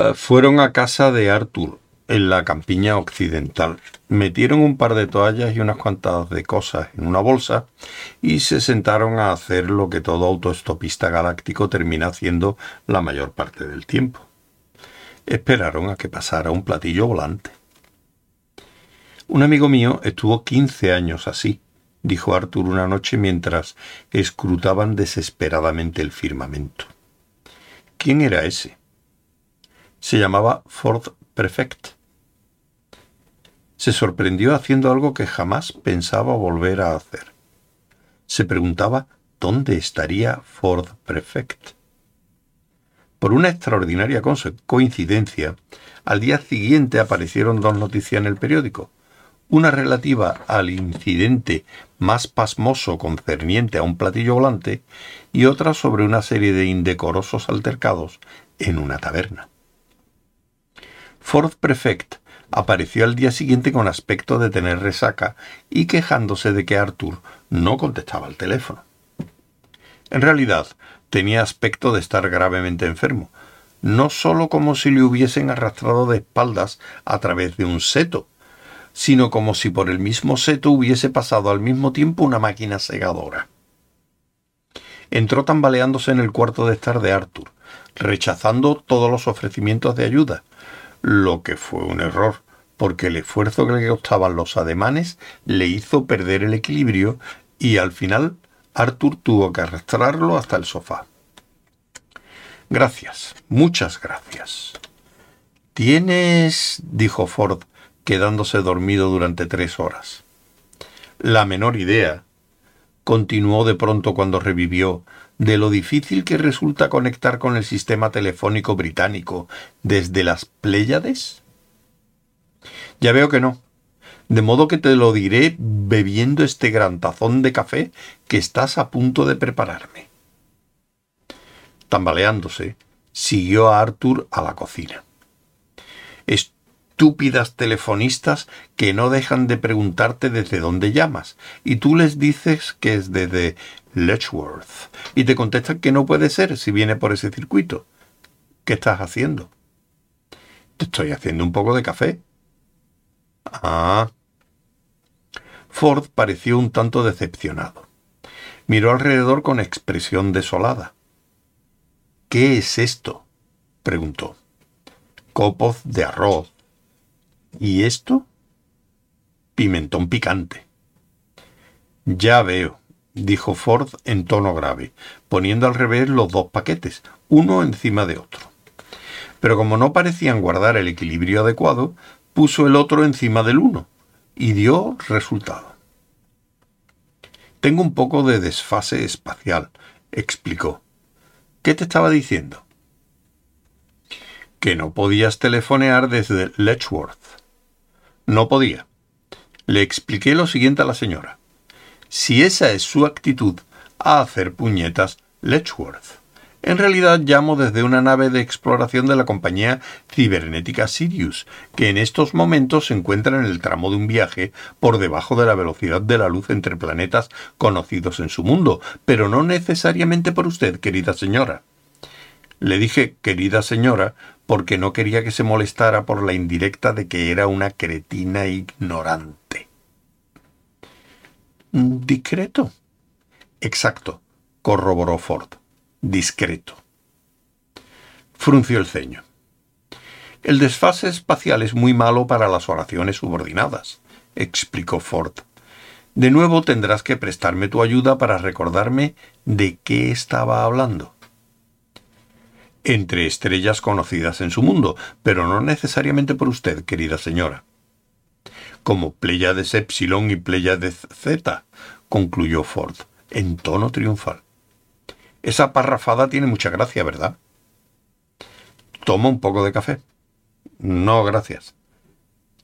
Eh, fueron a casa de Arthur, en la campiña occidental. Metieron un par de toallas y unas cuantas de cosas en una bolsa y se sentaron a hacer lo que todo autoestopista galáctico termina haciendo la mayor parte del tiempo. Esperaron a que pasara un platillo volante. Un amigo mío estuvo quince años así, dijo Arthur una noche mientras escrutaban desesperadamente el firmamento. ¿Quién era ese? Se llamaba Ford Prefect. Se sorprendió haciendo algo que jamás pensaba volver a hacer. Se preguntaba dónde estaría Ford Prefect. Por una extraordinaria coincidencia, al día siguiente aparecieron dos noticias en el periódico una relativa al incidente más pasmoso concerniente a un platillo volante y otra sobre una serie de indecorosos altercados en una taberna. Ford Prefect apareció al día siguiente con aspecto de tener resaca y quejándose de que Arthur no contestaba el teléfono. En realidad, tenía aspecto de estar gravemente enfermo, no sólo como si le hubiesen arrastrado de espaldas a través de un seto, sino como si por el mismo seto hubiese pasado al mismo tiempo una máquina segadora. Entró tambaleándose en el cuarto de estar de Arthur, rechazando todos los ofrecimientos de ayuda, lo que fue un error, porque el esfuerzo que le costaban los ademanes le hizo perder el equilibrio y al final Arthur tuvo que arrastrarlo hasta el sofá. Gracias, muchas gracias. Tienes, dijo Ford, quedándose dormido durante tres horas. La menor idea, continuó de pronto cuando revivió, de lo difícil que resulta conectar con el sistema telefónico británico desde las Pléyades? Ya veo que no. De modo que te lo diré bebiendo este gran tazón de café que estás a punto de prepararme. Tambaleándose, siguió a Arthur a la cocina estúpidas telefonistas que no dejan de preguntarte desde dónde llamas, y tú les dices que es desde Letchworth, y te contestan que no puede ser si viene por ese circuito. ¿Qué estás haciendo? Te estoy haciendo un poco de café. Ah. Ford pareció un tanto decepcionado. Miró alrededor con expresión desolada. ¿Qué es esto? preguntó. Copos de arroz, ¿Y esto? Pimentón picante. Ya veo, dijo Ford en tono grave, poniendo al revés los dos paquetes, uno encima de otro. Pero como no parecían guardar el equilibrio adecuado, puso el otro encima del uno y dio resultado. Tengo un poco de desfase espacial, explicó. ¿Qué te estaba diciendo? Que no podías telefonear desde Letchworth. No podía. Le expliqué lo siguiente a la señora. Si esa es su actitud a hacer puñetas, Letchworth. En realidad llamo desde una nave de exploración de la compañía cibernética Sirius, que en estos momentos se encuentra en el tramo de un viaje por debajo de la velocidad de la luz entre planetas conocidos en su mundo, pero no necesariamente por usted, querida señora. Le dije querida señora porque no quería que se molestara por la indirecta de que era una cretina ignorante. Discreto. Exacto, corroboró Ford. Discreto. Frunció el ceño. El desfase espacial es muy malo para las oraciones subordinadas, explicó Ford. De nuevo tendrás que prestarme tu ayuda para recordarme de qué estaba hablando entre estrellas conocidas en su mundo, pero no necesariamente por usted, querida señora. Como Pleiades Epsilon y Pleiades Z, concluyó Ford, en tono triunfal. Esa parrafada tiene mucha gracia, ¿verdad? Toma un poco de café. No, gracias.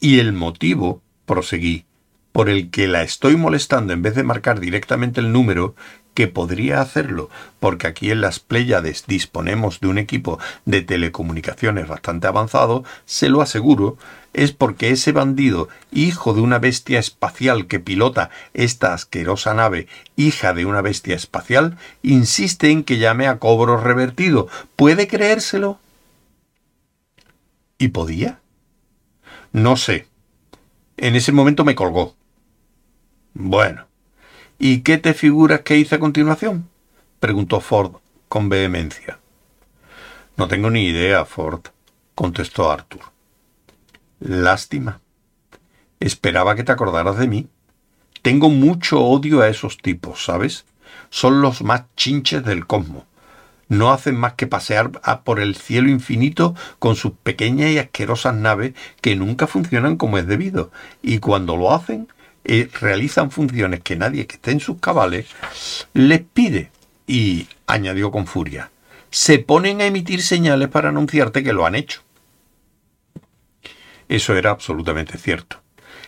Y el motivo, proseguí, por el que la estoy molestando en vez de marcar directamente el número que podría hacerlo, porque aquí en las Pléyades disponemos de un equipo de telecomunicaciones bastante avanzado, se lo aseguro, es porque ese bandido, hijo de una bestia espacial que pilota esta asquerosa nave, hija de una bestia espacial, insiste en que llame a cobro revertido. ¿Puede creérselo? ¿Y podía? No sé. En ese momento me colgó. Bueno. ¿Y qué te figuras que hice a continuación? preguntó Ford con vehemencia. No tengo ni idea, Ford, contestó Arthur. Lástima. Esperaba que te acordaras de mí. Tengo mucho odio a esos tipos, ¿sabes? Son los más chinches del cosmos. No hacen más que pasear por el cielo infinito con sus pequeñas y asquerosas naves que nunca funcionan como es debido. Y cuando lo hacen, eh, realizan funciones que nadie que esté en sus cabales les pide. Y, añadió con furia, se ponen a emitir señales para anunciarte que lo han hecho. Eso era absolutamente cierto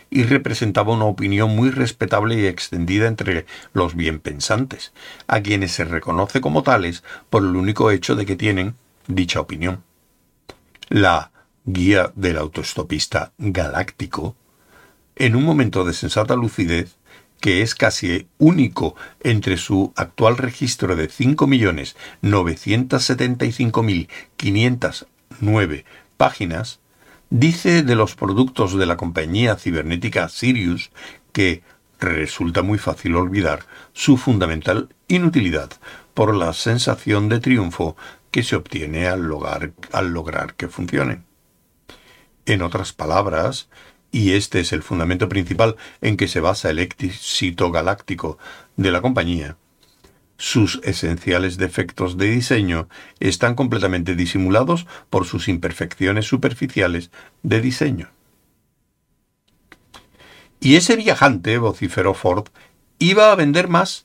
y representaba una opinión muy respetable y extendida entre los bienpensantes, a quienes se reconoce como tales por el único hecho de que tienen dicha opinión. La guía del autoestopista galáctico, en un momento de sensata lucidez, que es casi único entre su actual registro de 5.975.509 páginas, dice de los productos de la compañía cibernética Sirius que resulta muy fácil olvidar su fundamental inutilidad por la sensación de triunfo que se obtiene al lograr, al lograr que funcionen. En otras palabras, y este es el fundamento principal en que se basa el éxito galáctico de la compañía, sus esenciales defectos de diseño están completamente disimulados por sus imperfecciones superficiales de diseño. Y ese viajante, vociferó Ford, iba a vender más.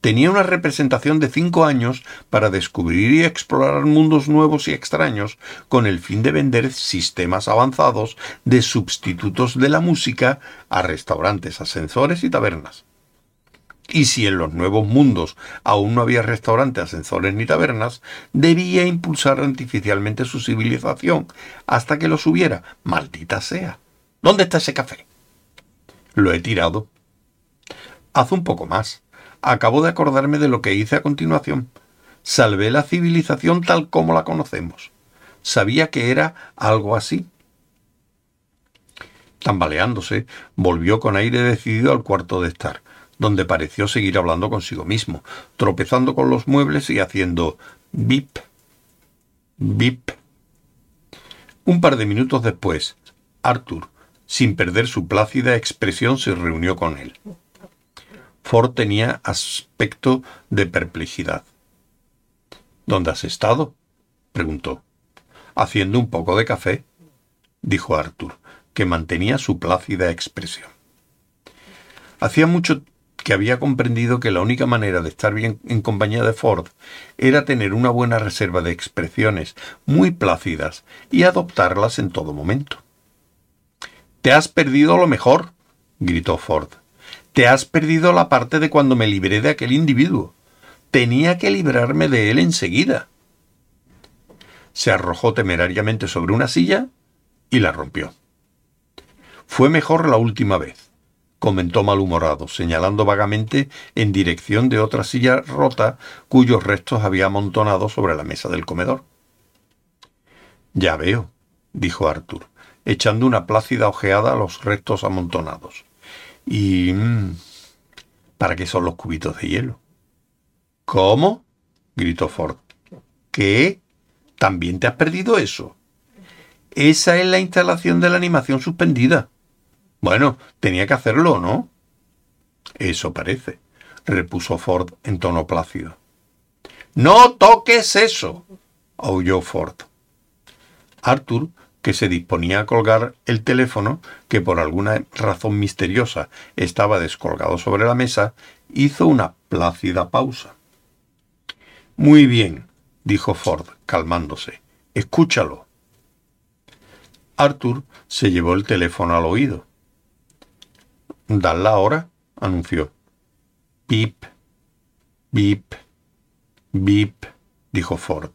Tenía una representación de cinco años para descubrir y explorar mundos nuevos y extraños con el fin de vender sistemas avanzados de sustitutos de la música a restaurantes, ascensores y tabernas. Y si en los nuevos mundos aún no había restaurantes, ascensores ni tabernas, debía impulsar artificialmente su civilización hasta que los hubiera. Maldita sea. ¿Dónde está ese café? Lo he tirado. Haz un poco más. Acabo de acordarme de lo que hice a continuación. Salvé la civilización tal como la conocemos. Sabía que era algo así. Tambaleándose, volvió con aire decidido al cuarto de estar donde pareció seguir hablando consigo mismo, tropezando con los muebles y haciendo bip, bip. Un par de minutos después, Arthur, sin perder su plácida expresión, se reunió con él. Ford tenía aspecto de perplejidad. ¿Dónde has estado? preguntó. Haciendo un poco de café, dijo Arthur, que mantenía su plácida expresión. Hacía mucho que había comprendido que la única manera de estar bien en compañía de Ford era tener una buena reserva de expresiones muy plácidas y adoptarlas en todo momento. Te has perdido lo mejor, gritó Ford. Te has perdido la parte de cuando me libré de aquel individuo. Tenía que librarme de él enseguida. Se arrojó temerariamente sobre una silla y la rompió. Fue mejor la última vez comentó malhumorado, señalando vagamente en dirección de otra silla rota cuyos restos había amontonado sobre la mesa del comedor. Ya veo, dijo Arthur, echando una plácida ojeada a los restos amontonados. ¿Y mm, para qué son los cubitos de hielo? ¿Cómo? gritó Ford. ¿Qué? ¿También te has perdido eso? Esa es la instalación de la animación suspendida. Bueno, tenía que hacerlo, ¿no? Eso parece, repuso Ford en tono plácido. No toques eso, aulló Ford. Arthur, que se disponía a colgar el teléfono, que por alguna razón misteriosa estaba descolgado sobre la mesa, hizo una plácida pausa. Muy bien, dijo Ford, calmándose. Escúchalo. Arthur se llevó el teléfono al oído ¿Dad la hora? anunció. Bip, bip, bip, dijo Ford.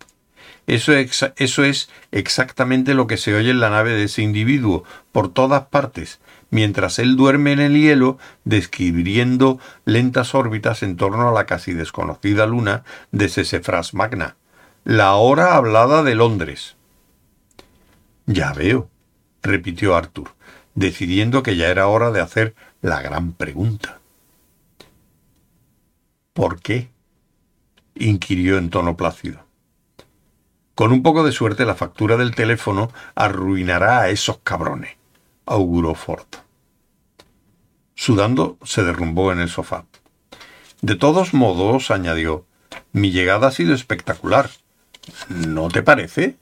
Eso es, eso es exactamente lo que se oye en la nave de ese individuo, por todas partes, mientras él duerme en el hielo, describiendo lentas órbitas en torno a la casi desconocida luna de Sesefras Magna. La hora hablada de Londres. Ya veo, repitió Arthur, decidiendo que ya era hora de hacer la gran pregunta. ¿Por qué? inquirió en tono plácido. Con un poco de suerte la factura del teléfono arruinará a esos cabrones, auguró Ford. Sudando, se derrumbó en el sofá. De todos modos, añadió, mi llegada ha sido espectacular. ¿No te parece?